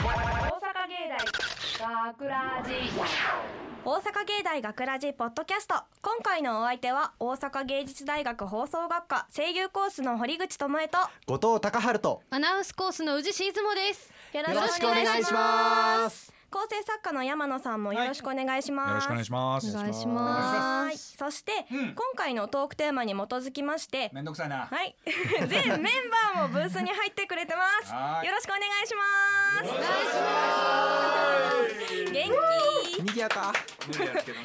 芸大学ラジ大阪芸大学ラジポッドキャスト今回のお相手は大阪芸術大学放送学科声優コースの堀口智恵と後藤隆春とアナウンスコースの宇治しずもです。よよろしくお願いします構成作家の山野さんもよろしくお願いします、よろしくお願いします。お願いしはーいます。そして、うん。今回のトークテーマに基づきましてめんどくさいな。はい。全メンバーもブースに入ってくれてます。はい。よろしくお願いします。元気。賑やか。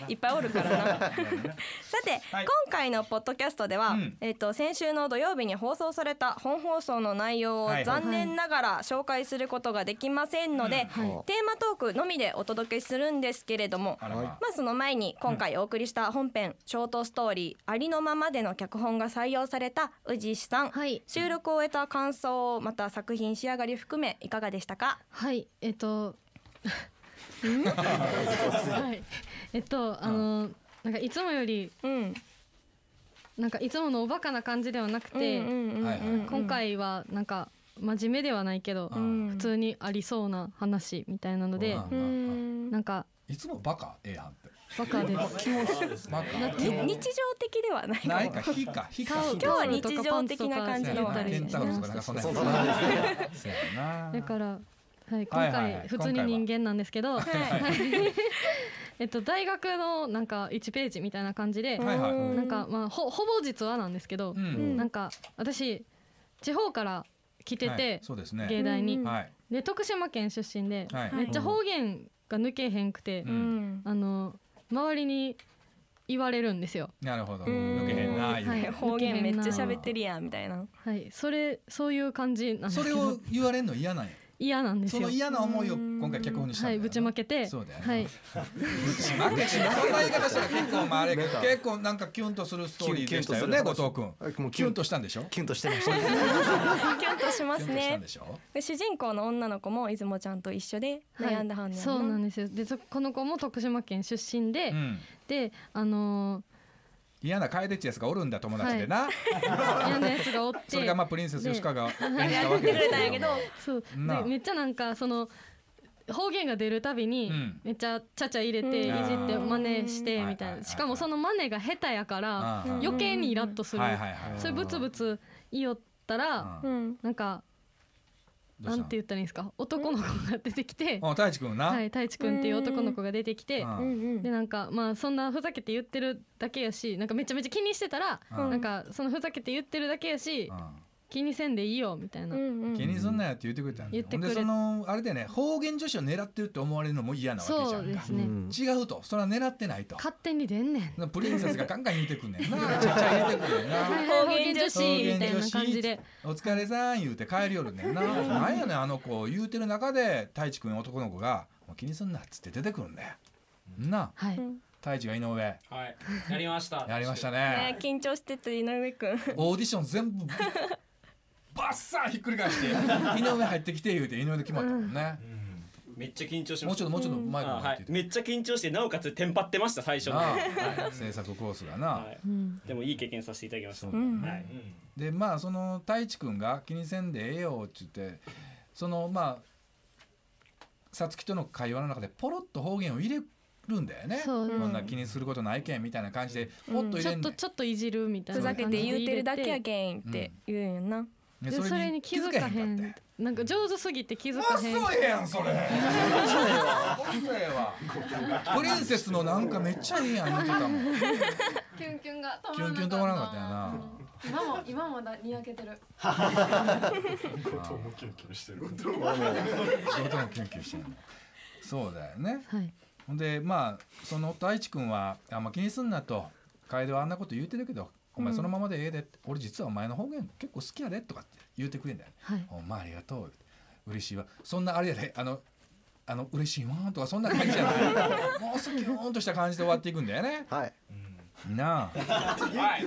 いっぱいおるからな。さて、はい。今回のポッドキャストでは、うん。えっ、と先週の土曜日に放送された本放送の内容をはいはい。残念ながら紹介することができませんので、はい。テーマトークのみでお届けするんですけれども。ま。まあその前に今回お送りした本編、ショートストーリーありのままでの脚本が採用された宇治さん、はい。収録を終えた感想また作品仕上がり含めいかがでしたか？はい、えっと。はい、えっと、あの、なんかいつもより、うん。なんかいつものおバカな感じではなくて。今回はなんか真面目ではないけど、うん普通にありそうな話みたいなので、うんうんなんかいつもバカ？A 班って。バカです。バカ。に日常的ではないないか非か非か。今日は日常的な感じのケンタウロスとかなんかそん。そう。だから、はい、はい今回普通に人間なんですけど、はい えっと大学のなんか1ページみたいな感じで、はいはい。うんなんかまあほほぼ実話なんですけど、うん。なんか私地方から来てはいて、そうですね。芸大に。で徳島県出身で、はい。めっちゃ方言が抜けへんくて、あの周りに言われるんですよ。なるほど。うん抜けへんな。はいて方言めっちゃ喋ってるやんみたいなはい、それそういう感じなんですけどそれを言われんの嫌なんや？嫌なんですよ。その。嫌な思いを今回脚本にしたんだはいぶちまけて、そうだよねはい。ぶちまけしそんな言い方したら結構まああれ結構なんかキュンとするストーリーでしたよねキュンとする。後藤君。もうキュン。としたんでしょ？キュンとしてました。キュンとしますね。んでしょ？で主人公の女の子も出雲ちゃんと一緒で悩んだはんねやそうなんでですよ。でそこの子も徳島県出身で、うん。であの嫌な楓ってやつがおるんだ友達でな。ー 嫌なやつがおって、それがまあプリンセス吉川 が演じたわやってくけですれたんやけど。そう。めっちゃなんかその方言が出るたびに、うん。めっちゃちゃちゃ入れて、うん。いじって真似してうんみたいな。しかもその真似が下手やからうん。余計にイラッとする、それブツブツ言いよったら、なんかなんて言ったらいいんですか？男の子が出てきて、あ太一君な？はい、太一くんっていう男の子が出てきて、でなんかまあそんなふざけて言ってるだけやしなんかめちゃめちゃ気にしてたら、うん。なんかそのふざけて言ってるだけやし、うん気にせんでいいよみたいな、うんうん。気にすんなよって言ってくれたんだよ。ほん言ってくれでそのあれでね方言女子を狙ってるって思われるのも嫌なわけじゃん。かそうですね、うん。違うと。それは狙ってないと。勝手に出んねんプリンセスがガンガン言ってくんねんな。ちゃちゃ入れてくんねんな。方言女子みたいな感じでお疲れさん言うて帰りよるねんな。なんやねんあの子言うてる中で太一くん男の子が「もう気にすんな」っつって出てくるんだよ。なはい、太一が井上。はい、やりました。やりましたね。ね緊張してて井上くん。オーディション全部バッサーひっくり返して 井上入ってきて言うて井上で決まったもんね。めっちゃ緊張しました。もうちょっともうちょっと前からあはい、入ってめっちゃ緊張して、なおかつテンパってました、最初。の。な はあ制作コースがな、い、うん、でもいい経験させていただきました。そうだよね。はい、でまあその太一くんが気にせんでええよって言ってそのまあさつきとの会話の中でポロッと方言を入れるんだよね。そん。な気にすることないけんみたいな感じでポッと入ちょっれんねん。とちょっといじるみたいふざけて。言うてるだけやけんって言うんやんなででそれに気づかへんかってなんか上手すぎて気づまかへん。あそうやんそれ。遅えわ。プリンセスのなんかめっちゃいいやん言ってたもん。キュンキュンがキュンキュン止まらなかったよな。今も今もだにやけてる。仕事もキュンキュンしてんのそうだよね。はい。ほんでまあその太一君はあんま気にすんなと。楓はあんなこと言うてるけどお前そのままでええで。って、俺実はお前の方言結構好きやでとかって言うてくれんだよ、ね。はい。ほんまありがとう嬉しいわ。そんなあれやで。あのあの嬉しいわとかそんな感じじゃないもうすぎーんとした感じで終わっていくんだよね。はい。なあ。はい、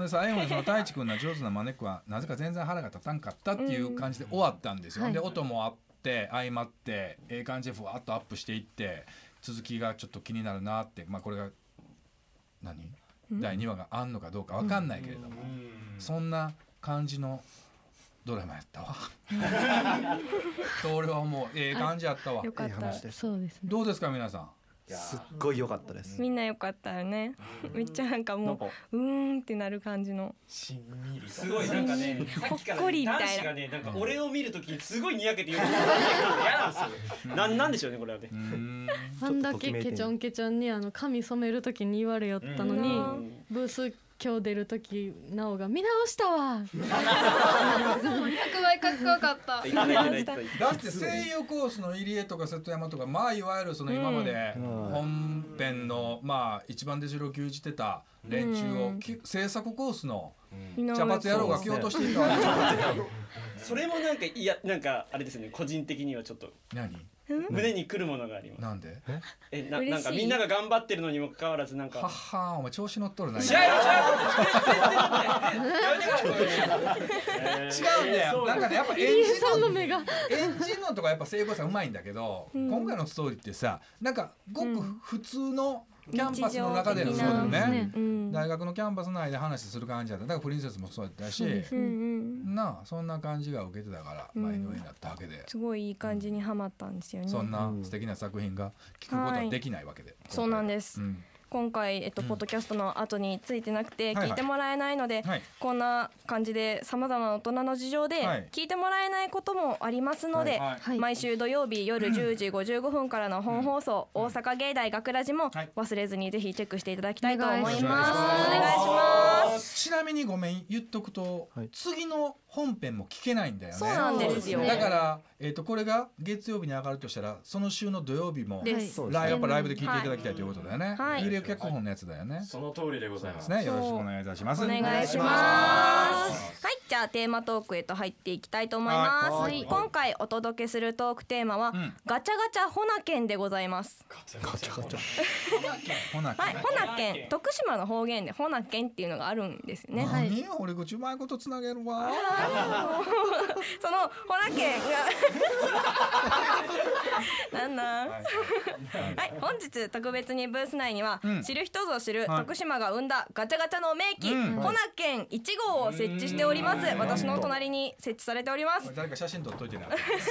で最後にその太一君の上手なまねっこはなぜか全然腹が立たんかったっていう感じで終わったんですよ、はい。で音もあって相まってええ感じでふわっとアップしていって続きがちょっと気になるなって。まあこれが何？第2話があんのかどうかわかんないけれども、そんな感じのドラマやったわ。と俺は思うええ感じやったわ。よかった。いい話です。そうですね。どうですか皆さん？すっごい良かったです。みんなよかったよね。めっちゃなんかもううーんってなる感じの。すごいなんかねほっこりみたいな。男子がねなんか俺を見るときにすごいにやけて言うのが嫌なんですよなん。なんでしょうねこれはね。あんだけケチョンケチョンにあの髪染める時に言われよったのに、うん。ブース今日出る時なおが見直したわ。100倍かっこよかった。だって声優コースの入江とか瀬戸山とかまあいわゆるその今までうん。本編のまあ一番出城を牛耳ってた連中をうん。き制作コースの茶髪野郎が蹴落としていたわけ それもなんかいやなんかあれですよね。個人的にはちょっと。何？胸にくるものがあります。なんで？え？ななんかみんなが頑張ってるのにもかかわらずなんか。はっはーお前調子乗っとるな違うよ違うよ。違う んだよ。なんかねやっぱエン飯ジ江さんの目が。ンエンジンのとかやっぱ聖子さんうまいんだけど、ん。今回のストーリーってさなんかごくうん。普通のキャンパスの中でのそうだよね。うん。大学のキャンパス内で話する感じだっただからプリンセスもそうやったし、そうん。うん。なあそんな感じが受けてたから、うん。まあ井上になったわけで、すごいいい感じにハマったんですよね。そんな素敵な作品が聞くことはできないわけで、そうなんです。うん今回、えっと、うん。ポッドキャストの後についてなくて聞いてもらえないので、はい。こんな感じでさまざまな大人の事情ではい。聞いてもらえないこともありますので、はいはい。毎週土曜日夜10時55分からの本放送、大阪芸大学ラジもはい。忘れずにぜひチェックしていただきたいと思います。おお願いします。願いします。ちなみにごめん言っとくと、はい。次の本編も聞けないんだよねそうなんですよ。だから、えー、とこれが月曜日に上がるとしたらその週の土曜日もライブやっぱライブで聞いていただきたいということだよね。はい有料脚本のやつだよね。その通りでございますね。よろしくお願いいたします。お願いします。はい、じゃあテーマトークへと入っていきたいと思います。はい今回お届けするトークテーマは、んガチャガチャホナケンでございます。ガチャガチャほな、はい、ホナケン、徳島の方言でホナケンっていうのがあるんですよね。何？よ俺口うまいことつなげるわ。そのホナケンが。なんなん。はい、本日特別にブース内には、うん。知る人ぞ知るはい。徳島が生んだガチャガチャの名機、うん。ホナケン1号を設置しております。私の隣に設置されております。誰か写真撮っといてな。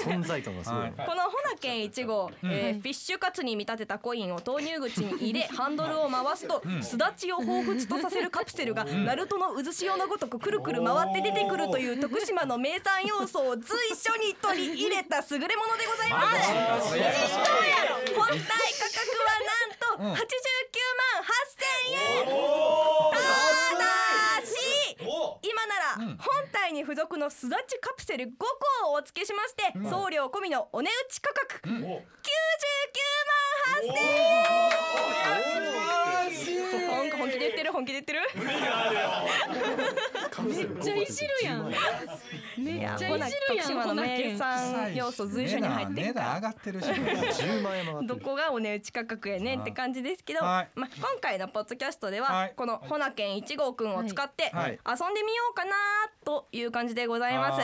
存在感がすごい。はい。このホナケン1号、えーフィッシュカツに見立てたコインを投入口に入れ ハンドルを回すと、すだちを彷彿とさせるカプセルが、ナルトの渦潮のごとくくるくる回って出てくるという徳島の名産要素を随所に取り入れた優れものでございます。本体価格はなんと89万8000円。ただし今なら本体に付属のすだちカプセル5個をお付けしまして、送料込みのお値打ち価格、99万8000円。本本気で言ってる本気で言ってるカプセルめっちゃいじるやん。めっちゃいじるやん。徳島の名産要素随所に入って値るから段上がってるし。10万円もどるこがお値打ち価格やねんって感じですけど、はい。まあ、今回のポッドキャストでは、はい。このほなけん1号くんを使ってはい。遊んでみようかなという感じでございます。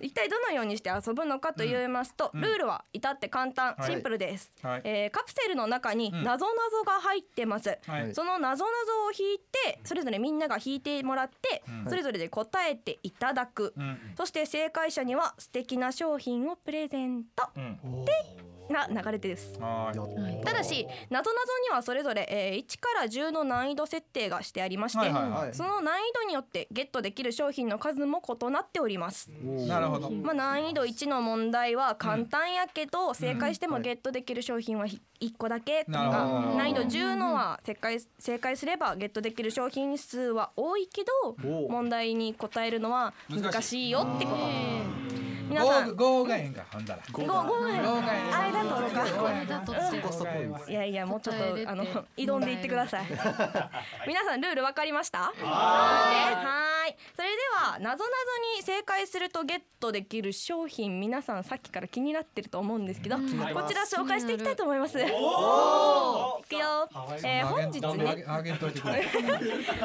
一体どのようにして遊ぶのかと言いますと、ルールは至って簡単、はい。シンプルです、はい。えーカプセルの中になぞなぞが入ってます、はい。そのなぞなぞを引いてそれぞれみんなが引いてもらって、うん。それぞれで答えていただく、うん。そして正解者には素敵な商品をプレゼントうん。な流れです。ただしなぞなぞにはそれぞれ、えー1から10の難易度設定がしてありまして、はいはいはい。その難易度によってゲットできる商品の数も異なっております。なるほど。まあ、難易度1の問題は簡単やけど、正解してもはいゲットできる商品は1個だけとか、難易度10のは正解正解すればゲットできる商品数は多いけどお。問題に答えるのは難しいよってこと。皆ゴさん。ーゴーがええんかほんだら。ごごめんゴーがええ。間取ろうか。間取ってコストポイントいやいやもうちょっとあの挑んでいってください。皆さんルール分かりました？はーい。それではなぞなぞに正解するとゲットできる商品皆さんさっきから気になってると思うんですけど、こちら紹介していきたいと思います。いくよ、えー本日あねげあげといてくれ。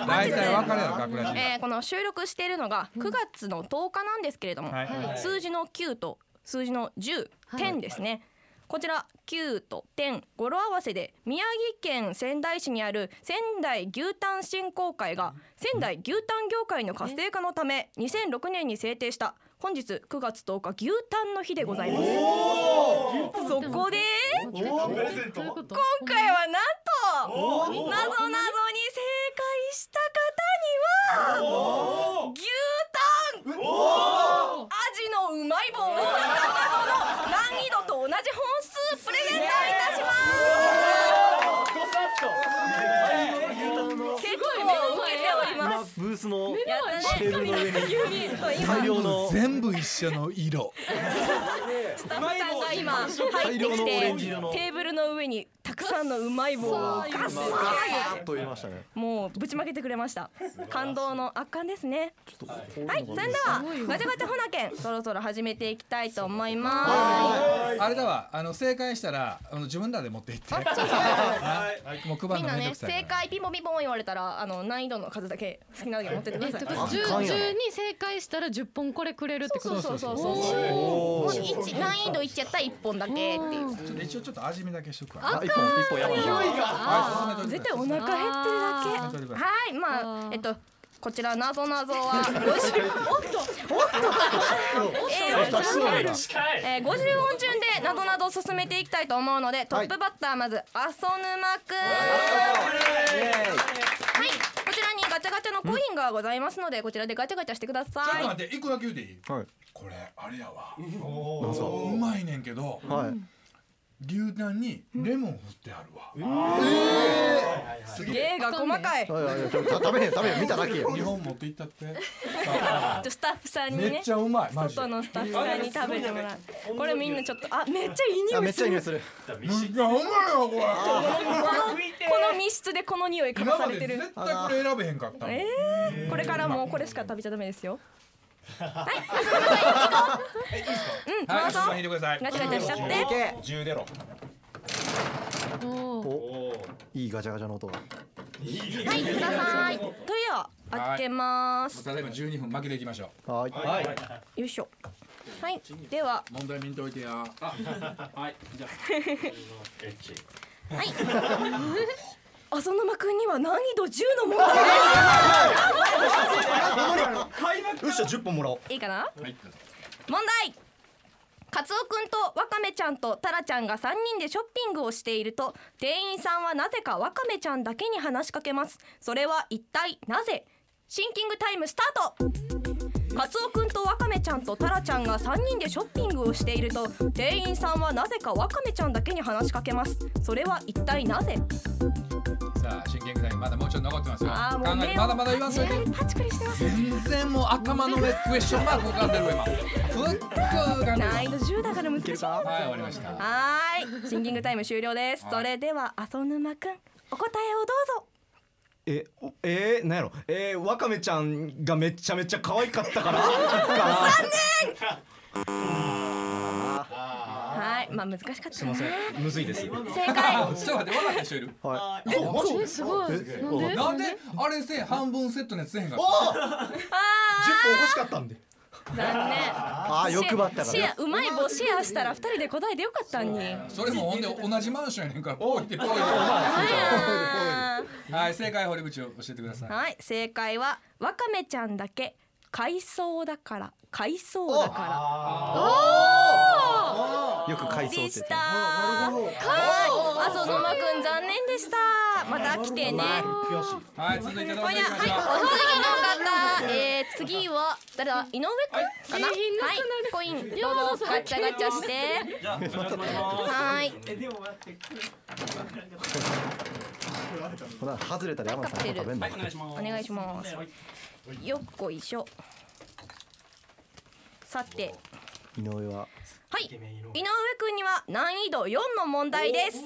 大体わかるやろ学ラジ。えーこの収録しているのが9月の10日なんですけれども、はい。数字の9と数字の10、はい10ですね。こちら9と10語呂合わせで宮城県仙台市にある仙台牛タン振興会が仙台牛タン業界の活性化のため2006年に制定した本日9月10日牛タンの日でございます。そこで今回はなんとなぞなぞに正解した方には牛タンうまい棒を難易度と同じ本数プレゼントいたします。結構受けており今ます。ブースのルの上に大量の全部一緒の色。スタッフさんが今入ってきてテーブルの上にたくさんのうまい棒をガッサーッと入れましたね。もうぶちまけてくれました。感動の圧巻ですね。はいそれではガチャガチャほなけんそろそろ始めていきたいと思いまあれだわあの正解したらあの自分らで持って行って。はい。もう配るのすみんなねめんどくさい正解ピンポンピンポン言われたらあの難易度の数だけ好きなだけ持ってってください。ってこと10あかんやな10に正解したら10本これくれるってことそうそうそうそう。おーもう一難易度1やったら1本だけっていう。ちょっと一応ちょっと味見だけしとくわ。あ一本やばいはい進めといて絶対お腹減ってるだけ。はいまあえっとこちらなぞなぞは50おっと。おっと。ええー、50音順でなどなど進めていきたいと。思うのでトップバッターまず阿蘇沼くんはいこちらにガチャガチャのコインがございますのでこちらでガチャガチャしてくださちょっと。い待って一個だけ言うていいはいこれあれやわうまいねんけどはい牛タンにレモン振ってあるわ。芸が細かい。ちょはい食べへん食べへん。見ただけよ日本持って行ったって？っとスタッフさんにね。めっちゃうまいマジで。外のスタッフさんに食べてもらう。これみんなちょっとあめっちゃいい匂いする。ちゃいい匂いする。めっちゃうまいわこれこの密室でこの匂い嗅が今まされてる。で絶対これ選べへんかったえー、これからもうこれしか食べちゃダメですようんどはい、うぞ一番引いてください。ガチャガチャしちゃって。け十出ろ。おー。おいいガチャガチャの音。がはいください。というは開けます。ただいま十二分負けていきましょはい。よいしょ。はい。では。う。問題見んといてや。はい。じゃはい 浅沼くんには難易度10の問題よっしゃ10本もらおういいか？なはい。問題。カツオくんとワカメちゃんとタラちゃんが3人でショッピングをしていると店員さんはなぜかワカメちゃんだけに話しかけます。それは一体なぜ？シンキングタイムスタートカツオくんとワカメちゃんとタラちゃんが3人でショッピングをしていると店員さんはなぜかワカメちゃんだけに話しかけますそれは一体なぜ？さあ、真剣タイムまだもうちょっと残ってますよ。あーもうまだまだ言わんといて。パチクリしてます全然もう頭の上クエスチョンマーク浮かんでるわ今。ふっく。難易度10だから難しいはい、終わりました。はーいシンキングタイム終了ですはいそれでは浅沼くんお答えをどうぞえおえー、なんやろ。えー、わかめちゃんがめっちゃめちゃ可愛かったから。かはい、まあ難しかったな。なむずいです。正解。ちょっと待って、分かった人いる？はえすごいなんで？なんで、あれせ、半分セットのやつせえへんかった。あ10本欲しかったんで。ー残念。あー欲張ったからシェアうまい棒シェアしたら二人で答えてよかったんに。それもほんで同じマンションやねんから、ポイって。ははい、正解堀口を教えてください。はい、正解はわかめちゃんだけ海藻だから海藻だかいよく海藻ってた。はい、あそのまくん残念でした。また来てね。はい、続いてどうぞはい、行きましょう。お次の方、えー、次は誰だ井上くんかな。はい、コインどうぞガチャガチャして。じゃあお願いしますはい。ほら外れたら山田さん食べんのはいお願いしますお願いしますよっこいしょさて井上は？はい。井上。くんには難易度4の問題です。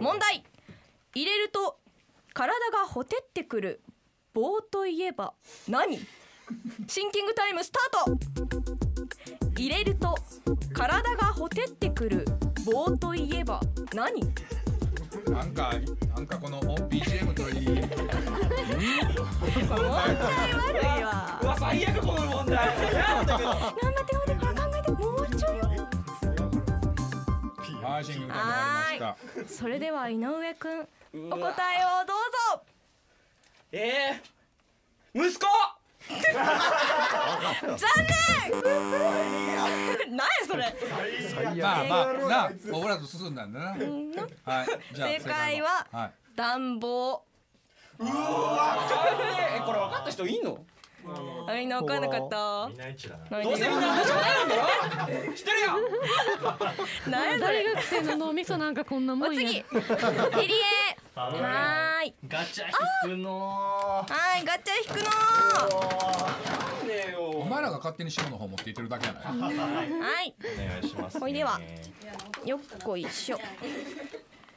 問題。入れると体がほてってくる棒といえば何？シンキングタイムスタート。入れると体がほてってくる棒といえば何？なんか、なんかこの BGM といい。問題悪いわ。うわ最悪この問題。頑張って頑張ってはい、シングタイム終わりました。それでは井上くんお答えをどうぞ。えー、息子。念。なんやそれ。まあまあなオブラート進んだんだな。はい。正解ははい。暖房。えこれ分かった人いんの？あみんな分かんなかった。みんな一致だなどうせみんな同じ答えなんだろ。知ってるよやそ大れ学生の脳みそなんかこんなもんや。お次入江。はーい。ガチャ引くのはーいガチャ引くのー。ねえよお前らが勝手に下の方持っていってるだけやない。はい。お願いします。ほいでは。よっこいしょ。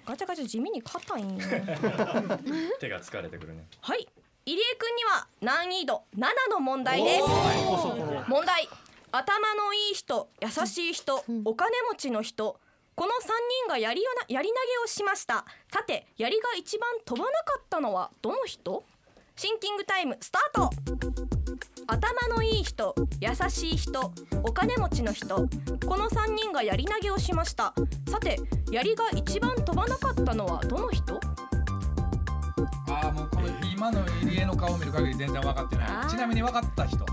ガチャガチャ地味に硬いんよ。手が疲れてくるね。はい入江くんには難易度7の問題です。問題。頭のいい人優しい人、お金持ちの人この3人がやりよなやり投げをしました。さて槍が一番飛ばなかったのはどの人？シンキングタイムスタート。頭のいい人優しい人お金持ちの人この3人がやり投げをしました。さて槍が一番飛ばなかったのはどの人？ああもうこれ今の入江の顔を見る限り全然分かってあなー。いちなみに分かった人。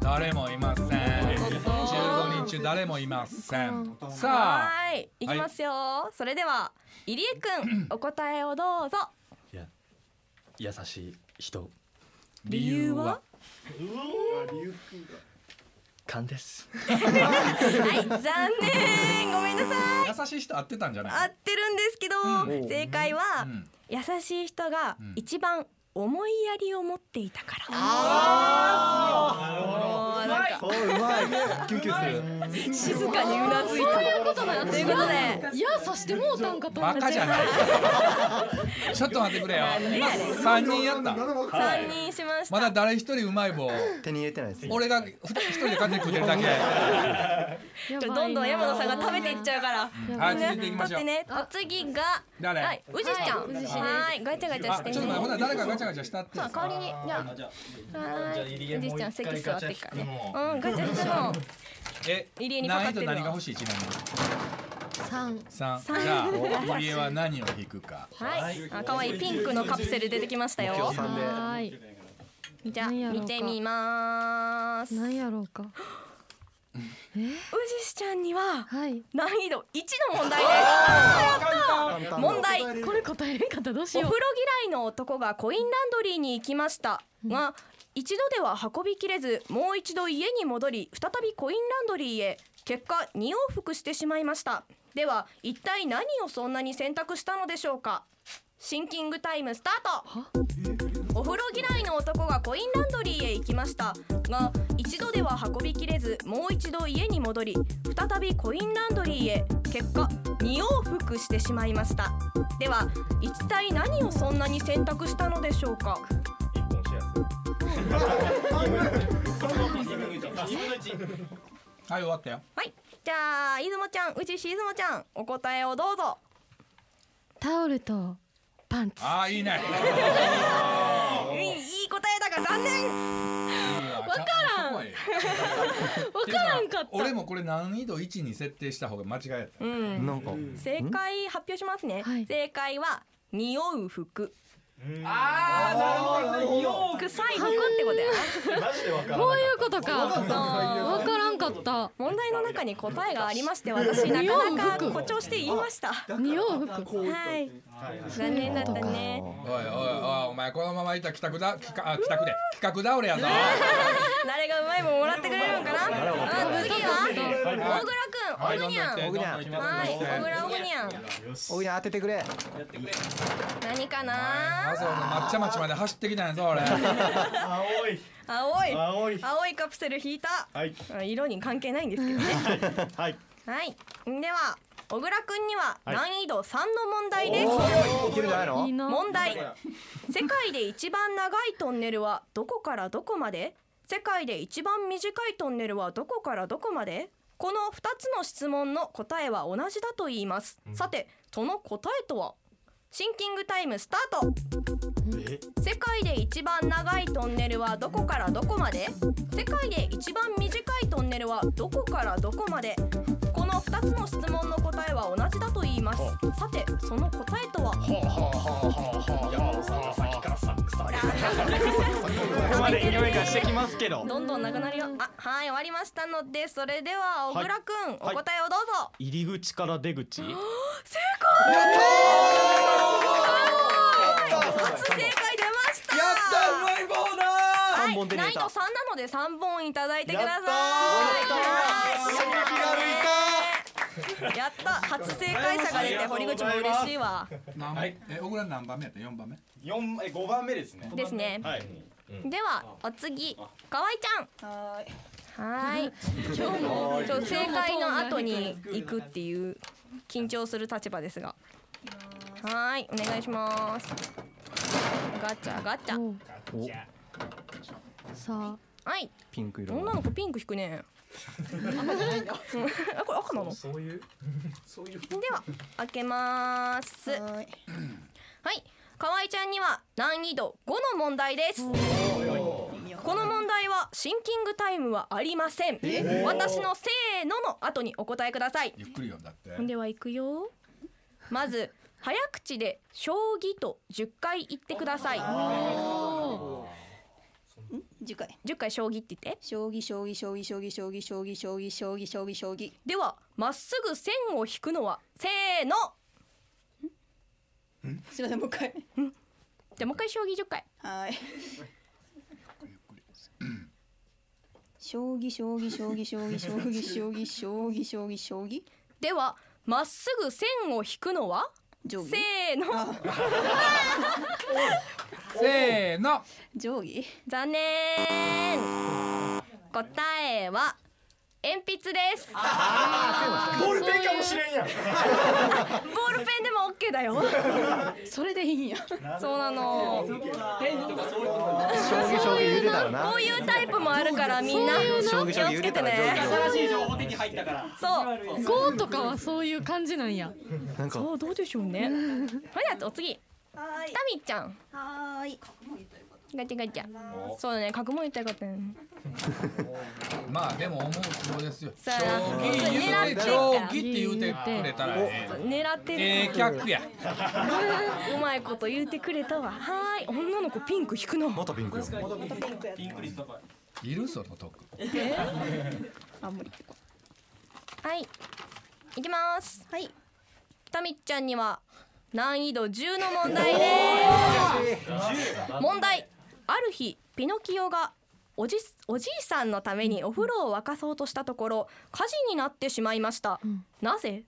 誰もいません。15人中誰もいません。さあ。はーい、いきますよ。それでは入江くん、お答えをどうぞ。いや優しい人。理由は？勘です。はい、残念、ごめんなさい。優しい人合ってたんじゃない合ってるんですけど、正解は、うん。優しい人が一番重い槍を持っていたから。ああ、なんかおうまい。キュンキュンする。静かにうなずいた。そういうことなんやということで、いや刺してもうたんかとバカじゃない。ちょっと待ってくれよ。今3人やった。三人しました。まだ誰一人うまい棒。手に入れてないです俺が一人で勝手に食ってるだけ。どんどん山野さんが食べていっちゃうから。はい続いていきましょう。取ってね、お次が、誰？はい、宇治ちゃん。はい宇治です。はい、ガチャガチャあしてね。ちょっと待ってほな誰かガチャガチャしたって代わりにじゃあじゃあ入江おじゃん席座ってっからねもうんガチャ引くの。え入江にかか難易度ってるわ何が欲しいちなみに？三。三。三。じゃあ 入江は何を引くか。はい。あ可愛いピンクのカプセル出てきましたよ。はーい。じゃあ見てみます。なんやろうか宇治ちゃんにははい。難易度1の問題です。問題。これ答えれんかった？らどうしよお風呂嫌いの男がコインランドリーに行きました。が一度では運びきれずもう一度家に戻り再びコインランドリーへ。結果2往復してしまいました。では一体何をそんなに選択したのでしょうか？シンキングタイムスタートお風呂嫌いの男がコインランドリーへ行きました。が一度では運びきれずもう一度家に戻り再びコインランドリーへ。結果2往復してしまいました。では一体何をそんなに選択したのでしょうか？一本シェアするはい終わったよ。はい。じゃあ出雲ちゃんうちし出雲ちゃんお答えをどうぞ。うタオルとパンツ。ああいいねが残念。わからん。わわからんかった。俺もこれ難易度1に設定した方が間違いやった。うん。なんか。正解発表しますね、はい。正解は二往復ああなるほど。臭い服ってことや。な マジでわからこういうことか。わからんかった問題の中に答えがありまして私なかなか誇張して言いました。二往復はい。残念だったね。おいおいおいお前このままいたら帰宅だ？帰宅あ帰宅で。企画倒れやぞ。誰がうまいもんもらってくれるのかな？あ次は？大倉くんオグニャンどん。どん行ってどんどん行きますはい。小倉オグニャンおい当ててくれ。何かあなそう抹茶町まで走ってきたんやぞ俺。青い青い。青い。青いカプセル引いた。はい。あ色に関係ないんですけどね。はい。はい。では小倉くんには難易度3の問題です。いけるんじゃない問題。世界で一番長いトンネルはどこからどこまで？世界で一番短いトンネルはどこからどこまで？この2つの質問の答えは同じだと言います、さてその答えとは？シンキングタイムスタート。世界で一番長いトンネルはどこからどこまで？世界で一番短いトンネルはどこからどこまで？この2つの質問の答えは同じだと言います。さてその答えとは？山野さんがさっきからささこまで匂いがしてきますけど。どんどんなくなるよ。あはい終わりましたのでそれでは小倉くん、おはい答えをどうぞ、入り口から出口。正解初正解出ました。やったうまい棒だはい三本手に入れた難易度3なので3本いただいてください やった初正解者が出て堀口も嬉しいわ。何え小倉何番目やった？四番目？四え五番目ですね。ですね。はい。ではお次。河合ちゃん。ははい。ちょ正解の後に行くっていう 緊張する立場ですが。はいお願いします。ガチャガチャ。お。さはい。ピンク色女の子ピンク引くねあこれ赤なの？そういう。そういう。では開けます。い。ははい。河合ちゃんには難易度5の問題です。この問題はシンキングタイムはありません。私のせーのの後にお答えください。ゆっくり読んだって。では行くよ。まず早口で将棋と10回言ってください十回。10回将棋って言って将棋将棋将棋将棋将棋将棋将棋将棋将棋将棋。ではまっすぐ線を引くのはせーのすみませんもう一回。じゃあもう一回将棋10回はい。将棋将棋将棋将棋将棋将棋将棋将棋将棋ではまっすぐ線を引くのは定規？せーの。せーの。定規？残念。答えは鉛筆です。ボールペンかもしれんやん。ボールペンでも OK だよ。それでいいんや。そうなの。将棋将棋言うてたらな。こういうタイプもあるからみんな。気をつけてね。新しい情報手に入ったから。そう。五とかはそういう感じなんや。なんか。そうどうでしょうね。はいお次。はい。タミちゃん。はーいガチャガチャ。そうだね角も言ったかったね。まあでも思うつぼですよ。将さあ棋言うて将棋って言うてくれたらえ狙ってえええる客や。うまいこと言ってくれたわ。はーい。女の子ピンク引くの。またピンクよピンク率高いいるその得あ無理はい。いきます。はい。タミちゃんには難易度10の問題です。問題ある日ピノキオがおじおじいさんのためにお風呂を沸かそうとしたところ火事になってしまいました、なぜ？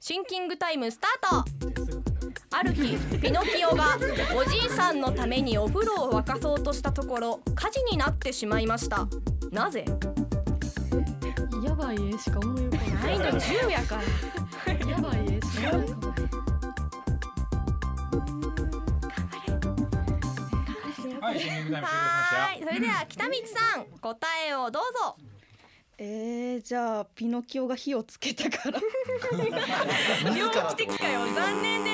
シンキングタイムスタート。ある日ピノキオがおじいさんのためにお風呂を沸かそうとしたところ火事になってしまいました。なぜ？やばい絵しか思い浮か難易度10やから。ないやばい絵しか思い浮かないはいシンキングタイム終了しそれでは北道さん答えをどうぞ。えー、じゃあピノキオが火をつけたから。猟奇的かよ残念で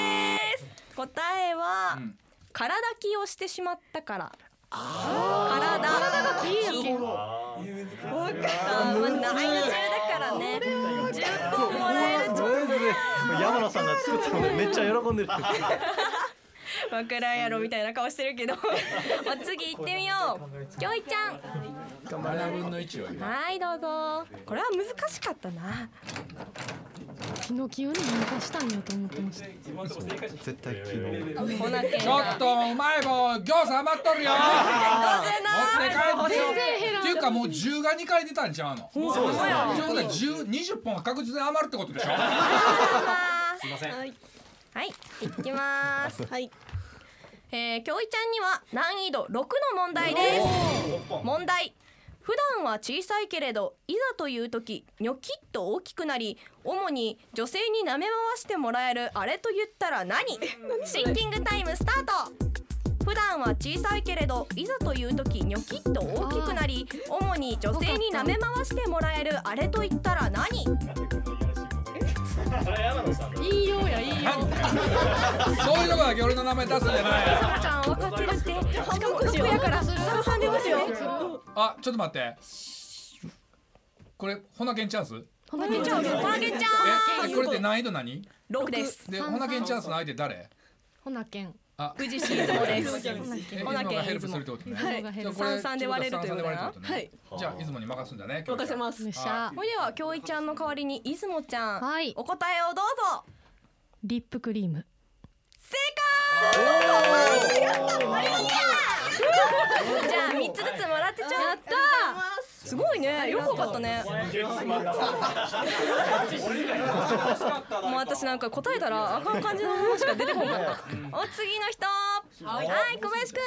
す。答えは、うん。体気をしてしまったから。体。体が気やけどあーまあ難易度10だからね。10本もらえるマジで山野さんが作ったのでめっちゃ喜んでるわからんやろみたいな顔してるけど。お次行ってみよう。きょいちゃん。7分の1を今。はいどうぞ。これは難しかったな。ピノキオに何かしたんやと思ってました。絶対昨日。ほなけんちょっとうまい棒餃子余っとるよ。持って帰ってよっていうかもう10が2回出たんちゃうの。そうです。ねということは10 20本は確実に余るってことでしょ。すいません。はい。行きます。はいえー、きょいちゃんには難易度6の問題です。問題。普段は小さいけれどいざという時ニョキッと大きくなり主に女性に舐め回してもらえるあれと言ったら何？シンキングタイムスタート。普段は小さいけれどいざという時ニョキッと大きくなり主に女性に舐め回してもらえるあれと言ったら何？それ山野さんの言いようや言いようそういうとこだけ俺の名前出すんじゃないちゃん分かって。るって半分6やからサラさん出ますよあちょっと待って。これほなけんチャンス？ほなけんちゃんほなけんちゃえこれって難易度何？ん6です。でほなけんチャンスの相手誰？ほなけんあ。宇治市出雲です。え出雲ほなけんがヘルプするってことね。はい。三々で割れるということだな。三々で割れるってことね。はい。じゃあ出雲に任すんだね任せます。それでは京いちゃんの代わりに出雲ちゃん、はい。お答えをどうぞ。リップクリーム。正解。じゃあ三つずつもらってちゃうやったすごいね。よくわかったね。もう私なんか答えたらあかん感じのものしか出てこなかった。お次の人はい小林くん。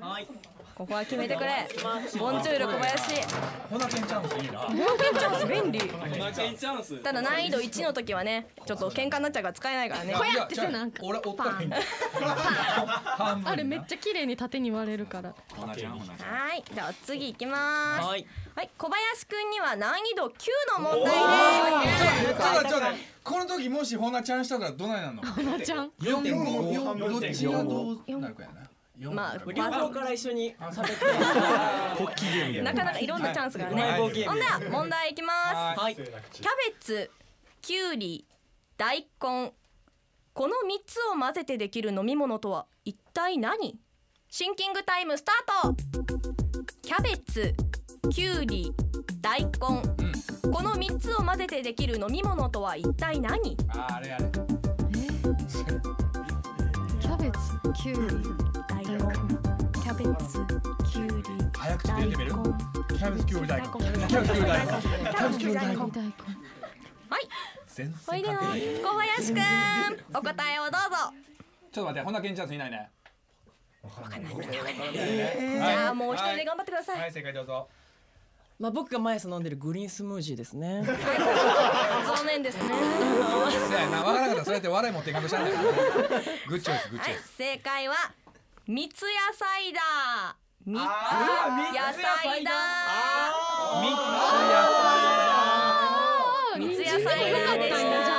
はい。ここは決めてくれ。ボンジュール小林。ほなけんチャンスいいな。ボンケンチャンス便利。マケンチャンス。ただ難易度1の時はねちょっと喧嘩になっちゃうから使えないからね。いやってせなあかん俺追ったらいいんだ。半分あれめっちゃ綺麗に縦に割れるから。はいじゃあ次いきます。はい。はい小林くんには難易度9の問題です。ちょっとちょっとこの時もしほなちゃんしたらどないなんの？ほなちゃん？四五。四どっちがどうなるかやな四まあ両方から一緒に喋ってななかなかいろんなチャンスがねはいほんでは問題いきますはいキャベツきゅうり大根この3つを混ぜてできる飲み物とは一体何シンキングタイムスタートキャベツきゅうり大根この3つを混ぜてできる飲み物とは一体何？ああれあれ。キャベツきゅうり大根。キャベツきゅうり早口で言ってみるキャベツきゅうり大根。キャベツきゅうり大根キャベツきゅうり大根。大根はい。全おいでよ然関係ない小林くんお答えをどうぞ。ちょっと待ってほなけんチャンスいないね。じゃあもう一人で頑張ってください。はい正解どうぞまあ僕が毎朝飲んでるグリーンスムージーですね。残念ですねそうやな。わからなかったらそうやって笑い持っていかんとしたんだよグッチョイスグッはいチョイス正解は三ツ矢サイダー。三ツ矢サイダー。三ツ矢サイダー。でしたあーダメそうだ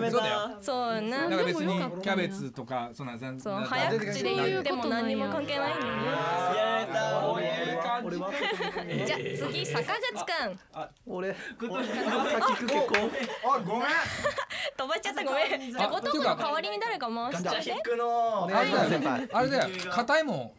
よだ。そうななんか別にキャベツとかそんそう早口で言っても何にも関係ないんだよ。ねやだこういう感じ俺はじゃあ次坂口くん。俺かきくけこあごめん。飛ばしちゃったごめん。じゃあ後藤君の代わりに誰か回しちゃっあれだよ。硬いもん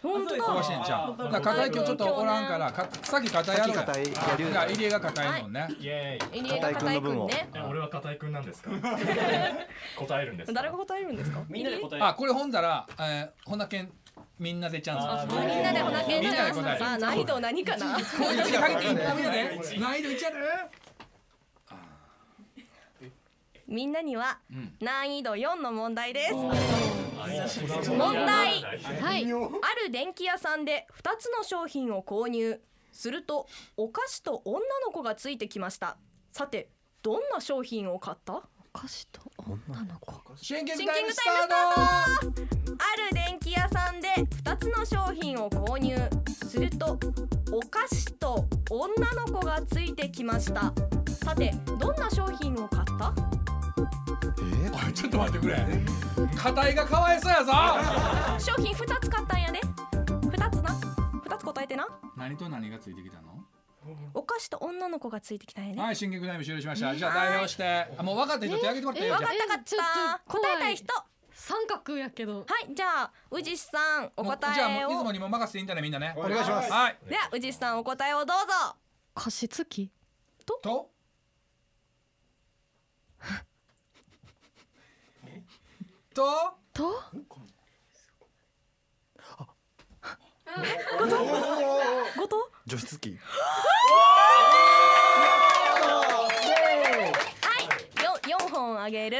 本当壊だしてんちゃうだから硬い今日ちょっとおらんからかさっき硬いやろうやさや入江が硬いもんね。イエーイ入江が硬いくんね。え俺は片井くんなんですか？答えるんですか？誰が答えるんですか？みんなで答えあこれほんだらえーほなけんみんなでチャンス。みんなでほなけんチャンみんなで答える。スさあ難易度何かな？難易度1やでみんなにはうん。難易度4の問題です問問題。はい。ある電気屋さんで2つの商品を購入。するとお菓子と女の子がついてきました。さてどんな商品を買った？お菓子と女の子。シンキンシグタイムスタート。ある電気屋さんで2つの商品を購入。するとお菓子と女の子がついてきました。さてどんな商品を買った？え？トおいちょっと待ってくれ。硬いがかわいそうやぞ。商品2つ買ったんやで2つな？2つ答えてな？何と何がついてきたの？お菓子と女の子がついてきたんやではいシンキングタイム終了しました。じゃあ代表して。あもう分かった人手挙げてもらっていい？よ分かったかった。と答えたい人。は三角やけど。いじゃあ宇治さんお答えを。じゃあもう出雲にも任せていいんだねみんなね。お願いします。はい。では宇治さんお答えをどうぞ。加湿器とと？と？後藤除湿機はいよ四本あげる。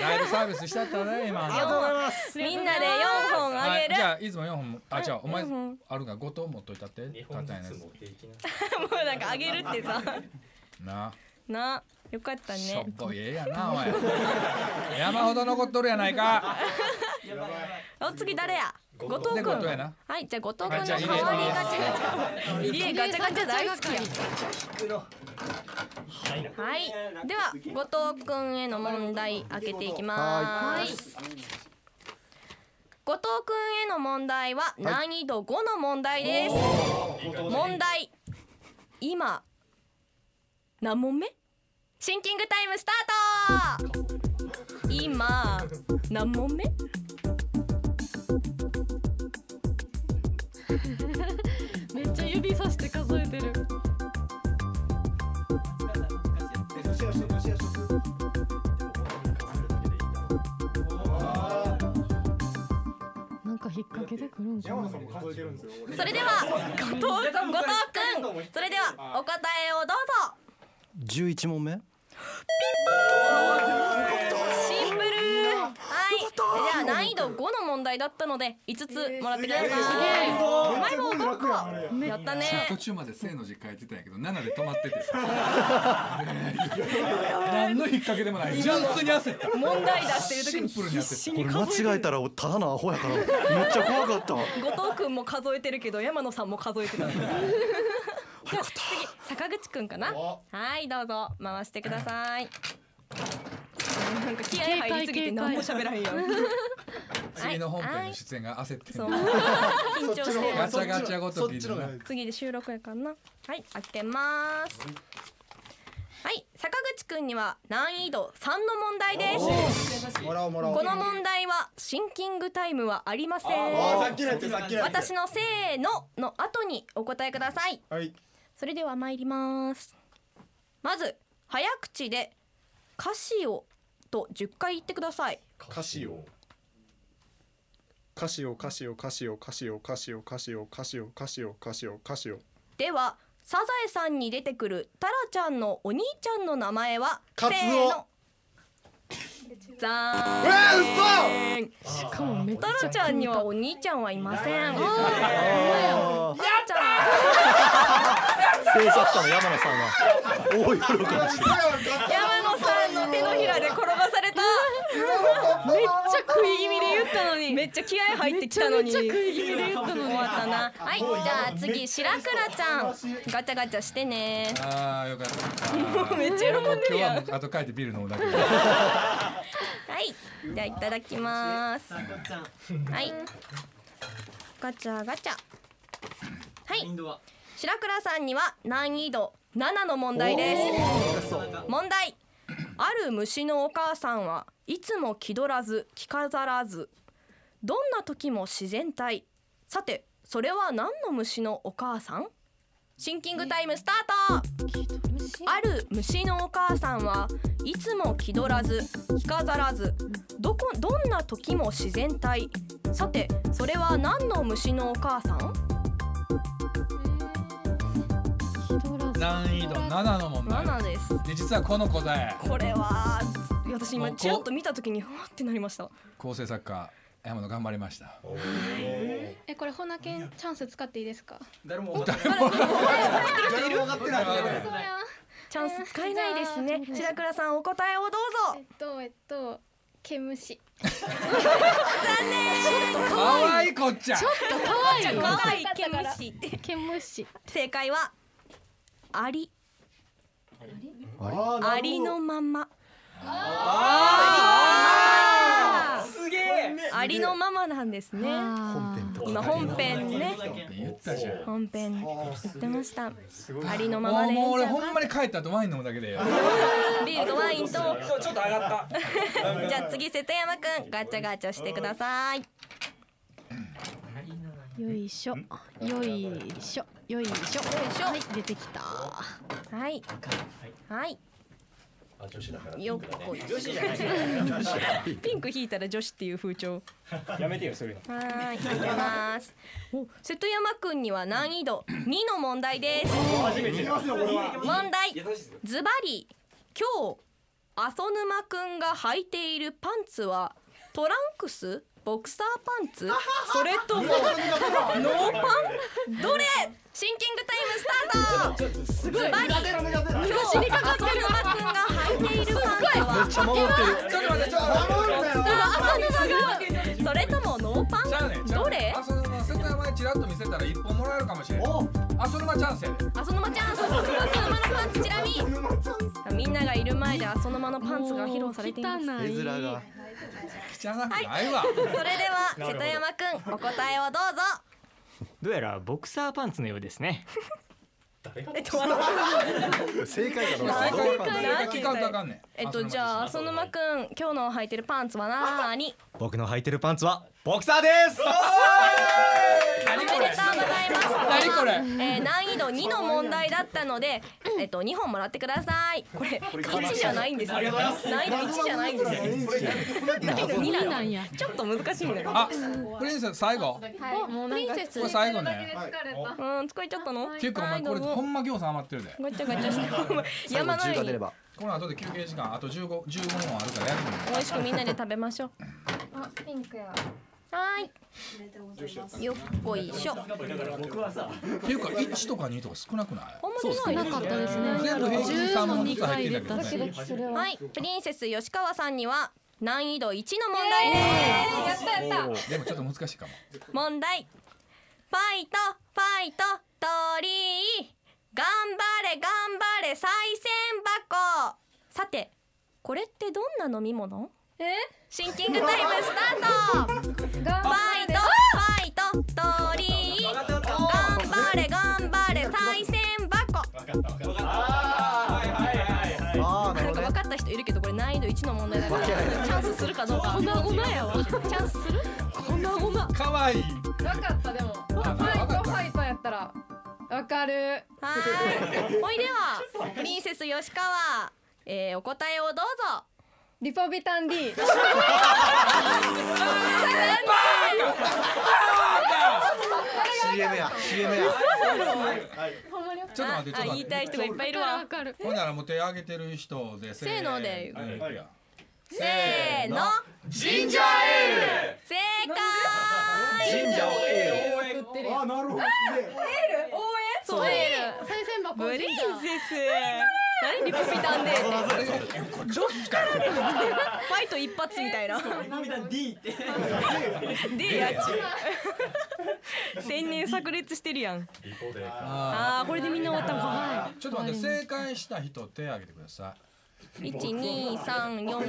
ライブサービスしちゃったね今。四本みんなで四本あげる。はいじゃあ出雲4本あ違うお前あるが5と持っといたって？日本硬いやずつ持っていきな。もうなんかあげるってさ。つ な。なよかったしょっねぽいええやなおい。山ほど残っとるやないか。お次誰や？後藤でくん後藤やな。はいじゃあ後藤くんの代わりガチャガチャ。入江ガチャガチャ大好きや。はい。では後藤くんへの問題開けていきます。後藤くんへの問題は難易度5の問題です。問題。今何問目？シンキングタイムスタート今何問目？めっちゃ指さして数えてる。引っ掛けてくるんかな。それでは後藤後藤くん。それではお答えをどうぞ。十一問目。シンプル。はい。じゃあ難易度5の問題だったので5つもらってください。お前も5個やったね。途中まで正の字書いてたんやけど7で止まっててさ。何の引っ掛けでもない。純粋に焦った。問題出してる時に。シンプルに焦っこれ間違えたらただのアホやから。めっちゃ怖かった。後藤くんも数えてるけど山野さんも数えてたじゃあ次坂口くんかな？はいどうぞ回してください。なんか気合入りすぎて何も喋らへんやんた次の本編の出演が焦ってそう。る緊張してる。ガチャガチャごとき次で収録やからな。はい開けます。はい。坂口くんには難易度3の問題です。この問題はシンキングタイムはありません。私のせーのの後にお答えください。はいそれでは参ります。まず早口でカシオと10回言ってください。カシオカシオカシオカシオカシオカシオカシオカシオカシオカシオカシオではサザエさんに出てくるタラちゃんのお兄ちゃんの名前はカツオせーのざーんえー嘘。しかもめっちゃタラちゃんにはお兄ちゃんはいません。タラちゃん制作者の山野さん。は大喜びしてる山野さんの手のひらで転がされた。め っ食い気味で言ったのに。めっちゃ気合入ってきたのに。めちゃめちゃ食い気味で言ったのに終わったな。はいじゃあ次白倉ちゃん。ガチャガチャしてね。あーよかった。もうめっちゃ喜んでる今日やん。はもうあと帰ってビール飲むだけではいじゃあいただきます。はい。ガチャガチャ。はい。白倉さんには難易度7の問題です。問題。ある虫のお母さんはいつも気取らず着飾らずどんな時も自然体。さてそれは何の虫のお母さん？シンキングタイムスタート！ある虫のお母さんはいつも気取らず着飾らずどこどんな時も自然体。さてそれは何の虫のお母さん？難易度7の問題。7です。で実はこの答え。これは私今ちらっと見た時にふわってなりました。構成作家山野頑張りました。えこれほなけんチャンス使っていいですか？誰も分かってチャンス使えないですね。白倉さんお答えをどうぞ。えっとえっと毛虫。かわい。いこっちゃ。ちょっと可愛いよ。可愛い毛虫毛虫。正解はアリ。あアリのまますげえ。アリのままなんですね本編と今本編ね本編言ってました。アリのままで。いいもう俺ほんまに帰った後ワイン飲むだけでよビールとワインと。ちょっと上がった。じゃあ次瀬戸山くんガチャガチャしてください。よいしょ。よいしょ。よいしょ。はい出てきた。はい。はいあ女子だからよっこい。女子じゃないピンク引いたら女子っていう風潮。やめてよそういうの。はーいいきます。お。瀬戸山くんには難易度2の問題です。初めて。だ問題。ズバリ今日浅沼くんが履いているパンツはトランクス？ボクサーパンツ？それともノーパン？どれ？シンキングタイムスタート！すごいズバリ今日浅沼ちゃ守ってる。ちょっと待ってちょっと待って浅沼くんそれともノーパンどれねんあその瀬戸山にチラッと見せたら一本もらえるかもしれないあそのまチャンスやで浅沼ちゃん浅沼のパンツチラ見みんながいる前で浅沼のパンツが披露されています絵面が汚くないわそれでは瀬戸山くんお答えをどうぞどうやらボクサーパンツのようですねえっとあの 正解かどうか。正解わかんな？い正解聞かかんねんえっとじゃあ浅沼くん今日の履いてるパンツはなーに？僕の履いてるパンツは？ボクサーです。おめでとうございます。何これ？えー、難易度2の問題だったので、えっと2本もらってください。これ1じゃないんですよ。難易度1じゃないんですよ難易度2なんやちょっと難しいんだよあプリンセス最後おプリンセスこれ最後ねうん疲れちゃったのっていうかお前これほんま餃子余ってるでごちゃごちゃして山のようにばこの後で休憩時間あと15 15問あるからやるの美味しくみんなで食べましょうあピンクやはーいよっこいしょ。僕はさっていうか1とか2とか少なくない？ほんまにないなかったですね。全部平均3問ずつ12入ってんだけど。はい。プリンセス吉川さんには難易度1の問題です、やったやった。でもちょっと難しいかも。問題。ファイトファイト鳥居頑張れ頑張れ。賽銭箱。さてこれってどんな飲み物？え？シンキングタイムスタート。頑ファイ張れトファイト鳥居頑張れ頑張れ。賽銭箱。なんか分かった人いるけどこれ難易度1の問題だから。チャンスするかどうか。粉々やわ。チャンスする？粉々かわいい。わかったでも。ファイトファイトやったら。わかる。はーい。ほいではプリンセス吉川、えー、お答えをどうぞリポビタン D ー CM や CM や。ちょっと待ってちょっとあ言待って。いたい人がいっぱいいるわ。わかる。ほんならもう手挙げてる人でせーの。で。せーの。ジンジャーエ正解。神社をエ送ってるやんあなるほどそう。エー。ル賽銭箱。プリンセス何リポビタンでこれ女子かよファイト一発みたいな。ールビタン D ってでやち。天然炸裂してるやん。リポであーこれでみんな終わったのか。ちょっと待って正解した人手挙げてくださ一二三四五。い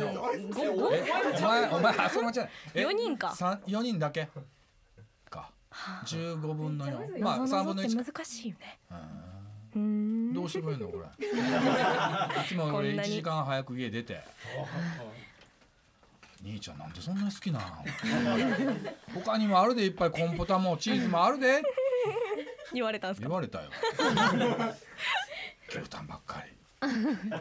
えお前お前あそこじゃない。え四人か三四人だけ。か十五分の四まあ三分の一か難しいよねうんうんどうしてくれんのこれ？いつも俺1こんなに。時間早く家出て。兄ちゃんなんでそんなに好きなん 他にもあるでいっぱいコンポタもチーズもあるで。言われたんすか？言われたよ。牛タンばっかり。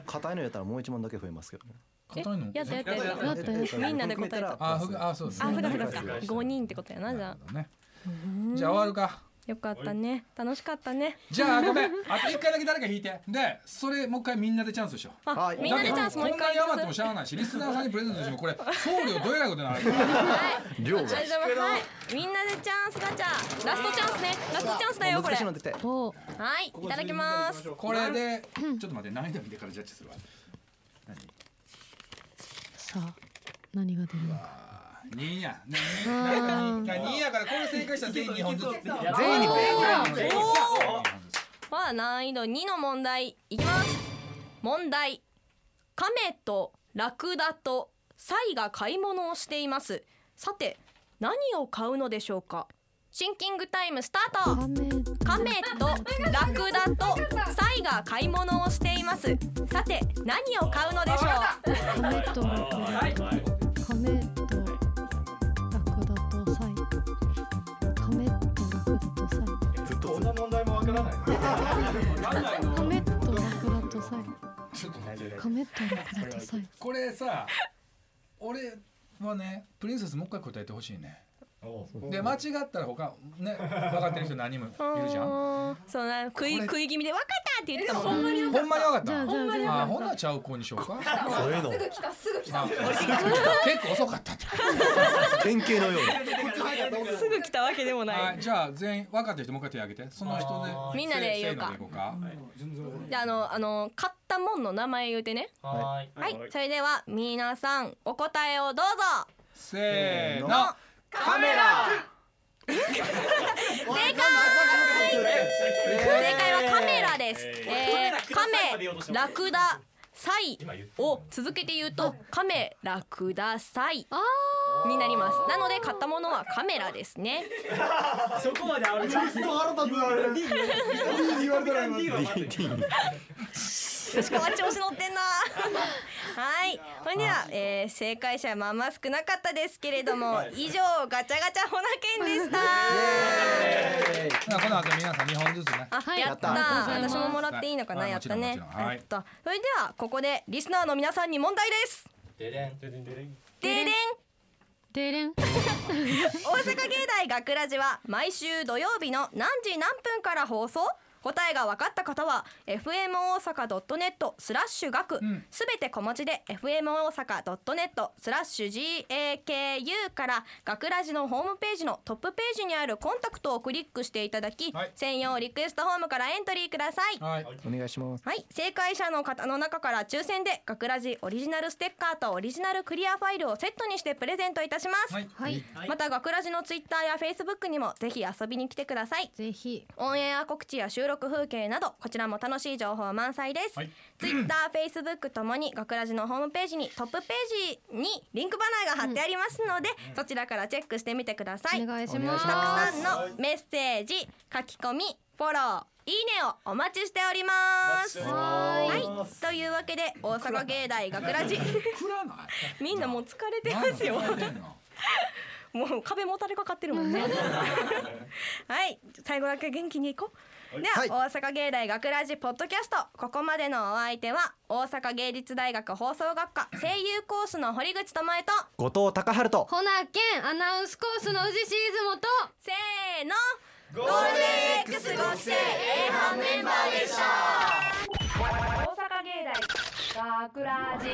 硬いのやったらもう一問だけ増えますけどね。硬いの？やったやったやった。やった。やったみんなで答えた。あふあそうです。あ、ねそうかそうか。五人ってことやなじゃあ。ね。じゃあ終わるかよかったね。楽しかったね。じゃあごめんあと一回だけ誰か引いてでそれもう一回みんなでチャンスしようあは、いみんなでチャンスもう一こんな回に余ってもしゃあないしリスナーさんにプレゼントしてもこれ送料どえらいことになるから量が。はい。みんなでチャンスガチャ。ラストチャンスね。ラストチャンスだよこれ。難しいの出ておはい。いただきます。これでちょっと待って難易度見てからジャッジするわさあ何が出るのか2や。ねなん。か2やからこれ正解したら全員2本ずつ全員におー全員2本ずつは難易度2の問題いきます。問題。亀とラクダとサイが買い物をしています。さて何を買うのでしょうか？シンキングタイムスタート。亀亀とラクダとサイが買い物をしています。さて何を買うのでしょう？亀とラクダ。亀亀とラクダとサイちょっと待って亀とラクダとサイこれさ俺はねプリンセスもう一回答えてほしいね。で間違ったら他ね分かってる人何人もいるじゃん。そうな食い食い気味で分かったって言ってたもんほんまに分かった？じゃあじゃあじゃああ。ほんならちゃう子にしようか。こういうの。すぐ来たすぐ来た。あ結構遅かったって。典型のように すぐ来たわけでもない。はいじゃあ全員分かった人もう一回手挙げて。その人でみんなで言うか。じゃああのあの買ったもんの名前言うてね。はーい。はい。それでは皆さんお答えをどうぞ。せーの。カメラ。正解。正解はカメラです、えー、カメラクダサイを続けて言うとカメラクダサイになります。なので買ったものはカメラですね。そこまである。腹立つあれ。D 言われたら今 D は待って吉川調子乗ってんなはい。ほんでは、えー、正解者まあまあ少なかったですけれども、以上ガチャガチャほなけんでした。まあこの後皆さん2本ずつね。あ、やった。私ももらっていいのかな、はい。やったね。はい。やったそれではここでリスナーの皆さんに問題です。ででん。ででん。ででんででんでれん。大阪芸大学ラジは毎週土曜日の何時何分から放送？答えが分かった方は fm 大阪 .net スラッシュ学すべて小文字で fm 大阪 .net スラッシュ gaku から学ラジのホームページのトップページにあるコンタクトをクリックしていただき、専用リクエストフォームからエントリーください。はい。お願いします。はい、正解者の方の中から抽選で学ラジオリジナルステッカーとオリジナルクリアファイルをセットにしてプレゼントいたします。はい。また学ラジのツイッターやフェイスブックにもぜひ遊びに来てください。ぜひ。オンエア告知や収録風景などこちらも楽しい情報満載です。ツイッター、フェイスブックともに学ラジのホームページにトップページにリンクバナーが貼ってありますので、そちらからチェックしてみてください。お願いしますたくさんのメッセージ、書き込み、フォロー。いいねをお待ちしております。はい、というわけで大阪芸大学ラジ。みんなもう疲れてますよ。もう壁もたれかかってるもんね。はい、最後だけ元気にいこう。では、はい。大阪芸大学ラジポッドキャスト。ここまでのお相手は大阪芸術大学放送学科声優コースの堀口智恵と後藤隆春とほなけんアナウンスコースの宇治シーズモとせーのゴールデン X ご期生 A 班メンバーでした。大阪芸大学ラジ